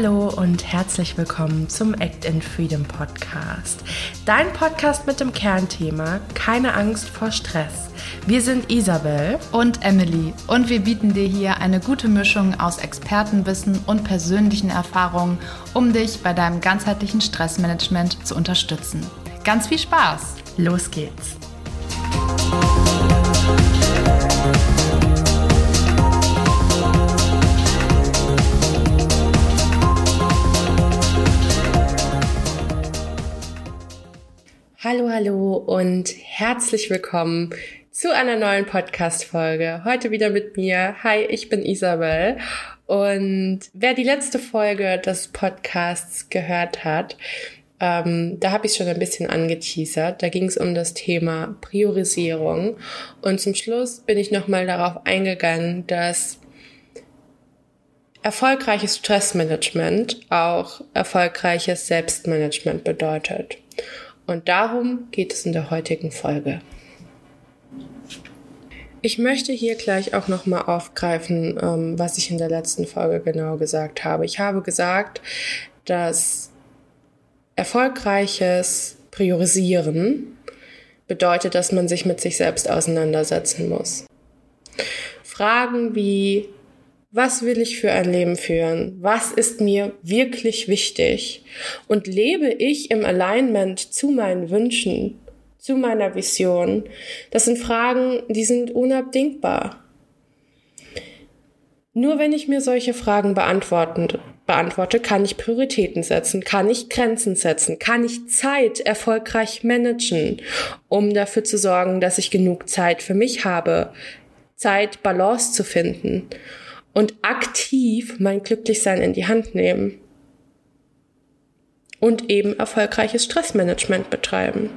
Hallo und herzlich willkommen zum Act in Freedom Podcast. Dein Podcast mit dem Kernthema Keine Angst vor Stress. Wir sind Isabel und Emily und wir bieten dir hier eine gute Mischung aus Expertenwissen und persönlichen Erfahrungen, um dich bei deinem ganzheitlichen Stressmanagement zu unterstützen. Ganz viel Spaß! Los geht's! Hallo, hallo und herzlich willkommen zu einer neuen Podcast-Folge. Heute wieder mit mir. Hi, ich bin Isabel. Und wer die letzte Folge des Podcasts gehört hat, ähm, da habe ich schon ein bisschen angeteasert. Da ging es um das Thema Priorisierung. Und zum Schluss bin ich nochmal darauf eingegangen, dass erfolgreiches Stressmanagement auch erfolgreiches Selbstmanagement bedeutet. Und darum geht es in der heutigen Folge. Ich möchte hier gleich auch nochmal aufgreifen, ähm, was ich in der letzten Folge genau gesagt habe. Ich habe gesagt, dass erfolgreiches Priorisieren bedeutet, dass man sich mit sich selbst auseinandersetzen muss. Fragen wie, was will ich für ein Leben führen? Was ist mir wirklich wichtig? Und lebe ich im Alignment zu meinen Wünschen, zu meiner Vision? Das sind Fragen, die sind unabdingbar. Nur wenn ich mir solche Fragen beantworten, beantworte, kann ich Prioritäten setzen, kann ich Grenzen setzen, kann ich Zeit erfolgreich managen, um dafür zu sorgen, dass ich genug Zeit für mich habe, Zeit, Balance zu finden und aktiv mein Glücklichsein in die Hand nehmen. Und eben erfolgreiches Stressmanagement betreiben.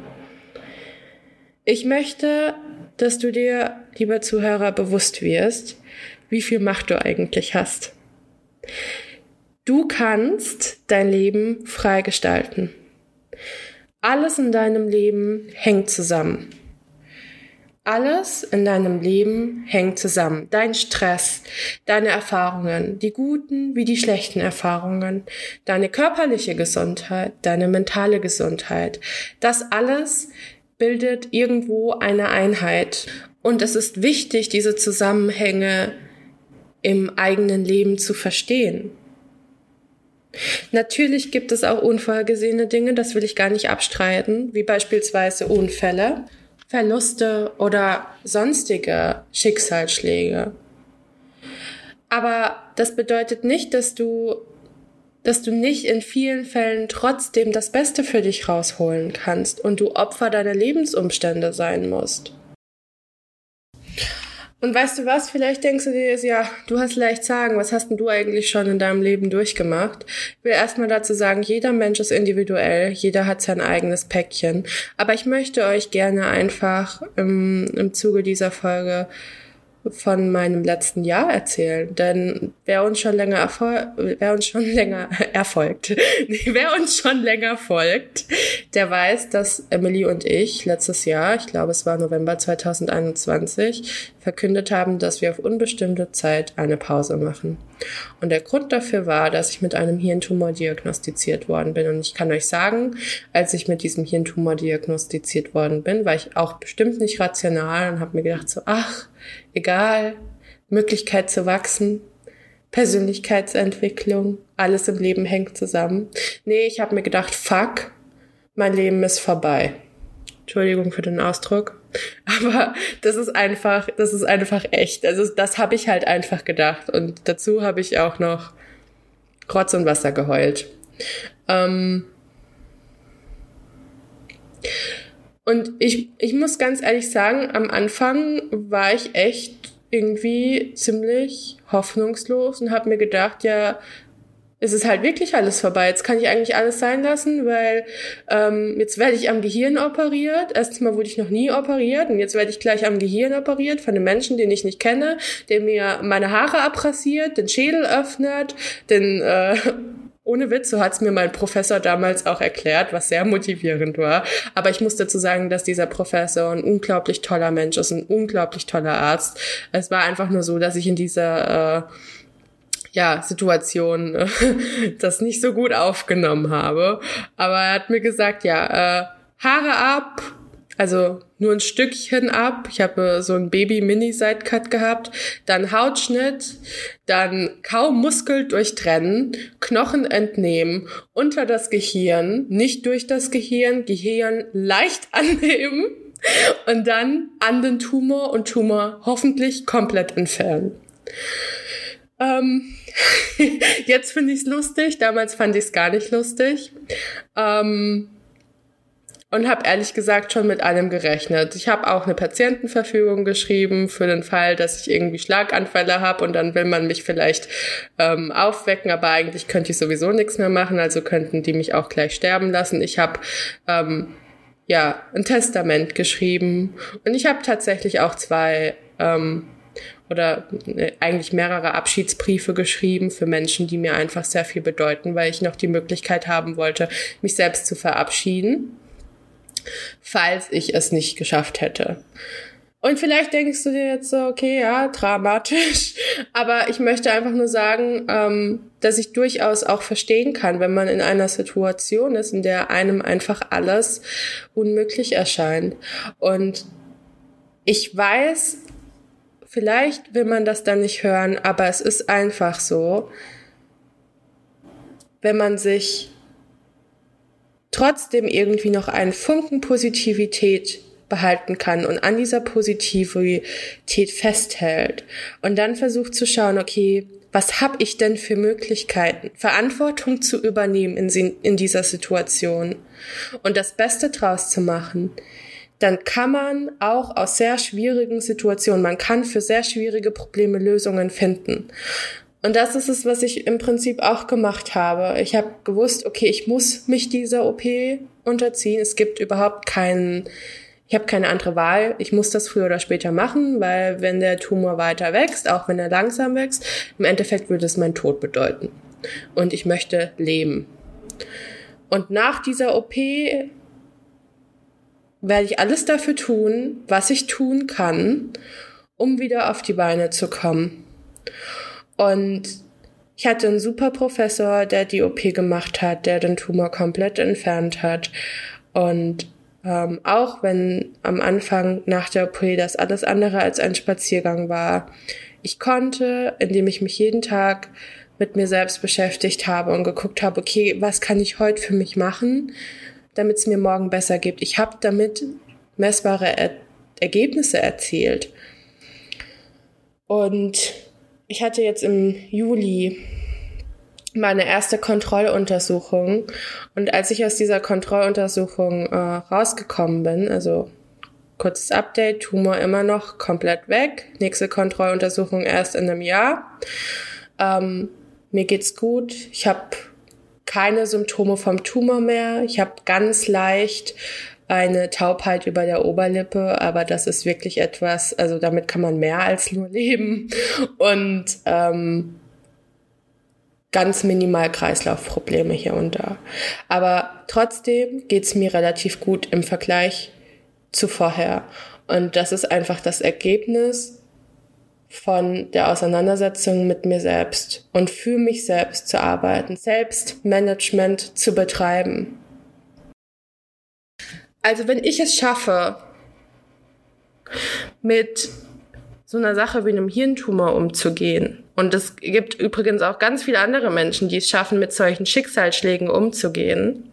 Ich möchte, dass du dir, lieber Zuhörer, bewusst wirst, wie viel Macht du eigentlich hast. Du kannst dein Leben frei gestalten. Alles in deinem Leben hängt zusammen. Alles in deinem Leben hängt zusammen. Dein Stress, deine Erfahrungen, die guten wie die schlechten Erfahrungen, deine körperliche Gesundheit, deine mentale Gesundheit. Das alles bildet irgendwo eine Einheit. Und es ist wichtig, diese Zusammenhänge im eigenen Leben zu verstehen. Natürlich gibt es auch unvorhergesehene Dinge, das will ich gar nicht abstreiten, wie beispielsweise Unfälle. Verluste oder sonstige Schicksalsschläge. Aber das bedeutet nicht, dass du, dass du nicht in vielen Fällen trotzdem das Beste für dich rausholen kannst und du Opfer deiner Lebensumstände sein musst. Und weißt du was? Vielleicht denkst du dir jetzt, ja, du hast leicht sagen, was hast denn du eigentlich schon in deinem Leben durchgemacht? Ich will erstmal dazu sagen, jeder Mensch ist individuell, jeder hat sein eigenes Päckchen. Aber ich möchte euch gerne einfach im, im Zuge dieser Folge von meinem letzten Jahr erzählen, denn wer uns schon länger erfol wer uns schon länger erfolgt, wer uns schon länger folgt, der weiß, dass Emily und ich letztes Jahr, ich glaube es war November 2021, verkündet haben, dass wir auf unbestimmte Zeit eine Pause machen. Und der Grund dafür war, dass ich mit einem Hirntumor diagnostiziert worden bin. Und ich kann euch sagen, als ich mit diesem Hirntumor diagnostiziert worden bin, war ich auch bestimmt nicht rational und habe mir gedacht so, ach, egal, Möglichkeit zu wachsen, Persönlichkeitsentwicklung, alles im Leben hängt zusammen. Nee, ich habe mir gedacht, fuck, mein Leben ist vorbei. Entschuldigung für den Ausdruck. Aber das ist einfach, das ist einfach echt. Also das habe ich halt einfach gedacht. Und dazu habe ich auch noch Rotz und Wasser geheult. Ähm und ich, ich muss ganz ehrlich sagen, am Anfang war ich echt irgendwie ziemlich hoffnungslos und habe mir gedacht, ja, es ist halt wirklich alles vorbei. Jetzt kann ich eigentlich alles sein lassen, weil ähm, jetzt werde ich am Gehirn operiert. Erstens mal wurde ich noch nie operiert und jetzt werde ich gleich am Gehirn operiert von einem Menschen, den ich nicht kenne, der mir meine Haare abrasiert, den Schädel öffnet, den äh, ohne Witz, so hat's mir mein Professor damals auch erklärt, was sehr motivierend war. Aber ich muss dazu sagen, dass dieser Professor ein unglaublich toller Mensch ist, ein unglaublich toller Arzt. Es war einfach nur so, dass ich in dieser äh, ja, Situation äh, das nicht so gut aufgenommen habe. Aber er hat mir gesagt, ja, äh, Haare ab, also nur ein Stückchen ab. Ich habe so ein Baby-Mini-Sidecut gehabt. Dann Hautschnitt, dann kaum Muskel durchtrennen, Knochen entnehmen, unter das Gehirn, nicht durch das Gehirn, Gehirn leicht annehmen und dann an den Tumor und Tumor hoffentlich komplett entfernen. Ähm, jetzt finde ich es lustig, damals fand ich es gar nicht lustig. Ähm, und habe ehrlich gesagt schon mit allem gerechnet. Ich habe auch eine Patientenverfügung geschrieben für den Fall, dass ich irgendwie Schlaganfälle habe und dann will man mich vielleicht ähm, aufwecken, aber eigentlich könnte ich sowieso nichts mehr machen, also könnten die mich auch gleich sterben lassen. Ich habe ähm, ja ein Testament geschrieben und ich habe tatsächlich auch zwei ähm, oder äh, eigentlich mehrere Abschiedsbriefe geschrieben für Menschen, die mir einfach sehr viel bedeuten, weil ich noch die Möglichkeit haben wollte, mich selbst zu verabschieden falls ich es nicht geschafft hätte. Und vielleicht denkst du dir jetzt so, okay, ja, dramatisch. Aber ich möchte einfach nur sagen, ähm, dass ich durchaus auch verstehen kann, wenn man in einer Situation ist, in der einem einfach alles unmöglich erscheint. Und ich weiß, vielleicht will man das dann nicht hören, aber es ist einfach so, wenn man sich trotzdem irgendwie noch einen Funken Positivität behalten kann und an dieser Positivität festhält und dann versucht zu schauen, okay, was habe ich denn für Möglichkeiten, Verantwortung zu übernehmen in, in dieser Situation und das Beste draus zu machen, dann kann man auch aus sehr schwierigen Situationen, man kann für sehr schwierige Probleme Lösungen finden. Und das ist es, was ich im Prinzip auch gemacht habe. Ich habe gewusst, okay, ich muss mich dieser OP unterziehen. Es gibt überhaupt keinen, ich habe keine andere Wahl. Ich muss das früher oder später machen, weil wenn der Tumor weiter wächst, auch wenn er langsam wächst, im Endeffekt würde es meinen Tod bedeuten. Und ich möchte leben. Und nach dieser OP werde ich alles dafür tun, was ich tun kann, um wieder auf die Beine zu kommen. Und ich hatte einen super Professor, der die OP gemacht hat, der den Tumor komplett entfernt hat. Und ähm, auch wenn am Anfang nach der OP das alles andere als ein Spaziergang war, ich konnte, indem ich mich jeden Tag mit mir selbst beschäftigt habe und geguckt habe, okay, was kann ich heute für mich machen, damit es mir morgen besser geht. Ich habe damit messbare er Ergebnisse erzielt. Und ich hatte jetzt im Juli meine erste Kontrolluntersuchung. Und als ich aus dieser Kontrolluntersuchung äh, rausgekommen bin, also kurzes Update, Tumor immer noch komplett weg, nächste Kontrolluntersuchung erst in einem Jahr. Ähm, mir geht's gut, ich habe keine Symptome vom Tumor mehr, ich habe ganz leicht eine Taubheit über der Oberlippe, aber das ist wirklich etwas, also damit kann man mehr als nur leben und ähm, ganz minimal Kreislaufprobleme hier und da. Aber trotzdem geht's mir relativ gut im Vergleich zu vorher. Und das ist einfach das Ergebnis von der Auseinandersetzung mit mir selbst und für mich selbst zu arbeiten, Selbstmanagement zu betreiben. Also wenn ich es schaffe, mit so einer Sache wie einem Hirntumor umzugehen, und es gibt übrigens auch ganz viele andere Menschen, die es schaffen, mit solchen Schicksalsschlägen umzugehen,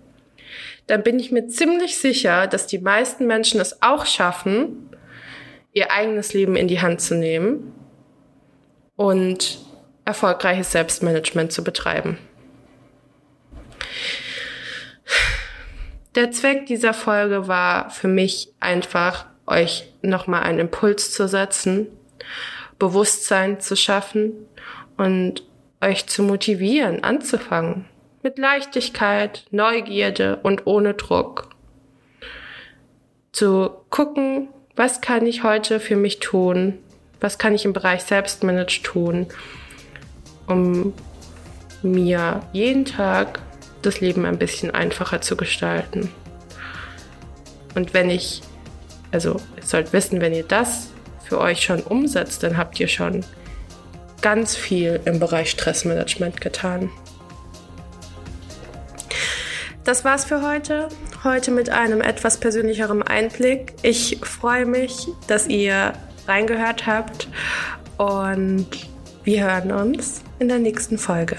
dann bin ich mir ziemlich sicher, dass die meisten Menschen es auch schaffen, ihr eigenes Leben in die Hand zu nehmen und erfolgreiches Selbstmanagement zu betreiben. Der Zweck dieser Folge war für mich einfach, euch nochmal einen Impuls zu setzen, Bewusstsein zu schaffen und euch zu motivieren, anzufangen. Mit Leichtigkeit, Neugierde und ohne Druck. Zu gucken, was kann ich heute für mich tun? Was kann ich im Bereich Selbstmanage tun, um mir jeden Tag das Leben ein bisschen einfacher zu gestalten. Und wenn ich, also ihr sollt wissen, wenn ihr das für euch schon umsetzt, dann habt ihr schon ganz viel im Bereich Stressmanagement getan. Das war's für heute. Heute mit einem etwas persönlicheren Einblick. Ich freue mich, dass ihr reingehört habt und wir hören uns in der nächsten Folge.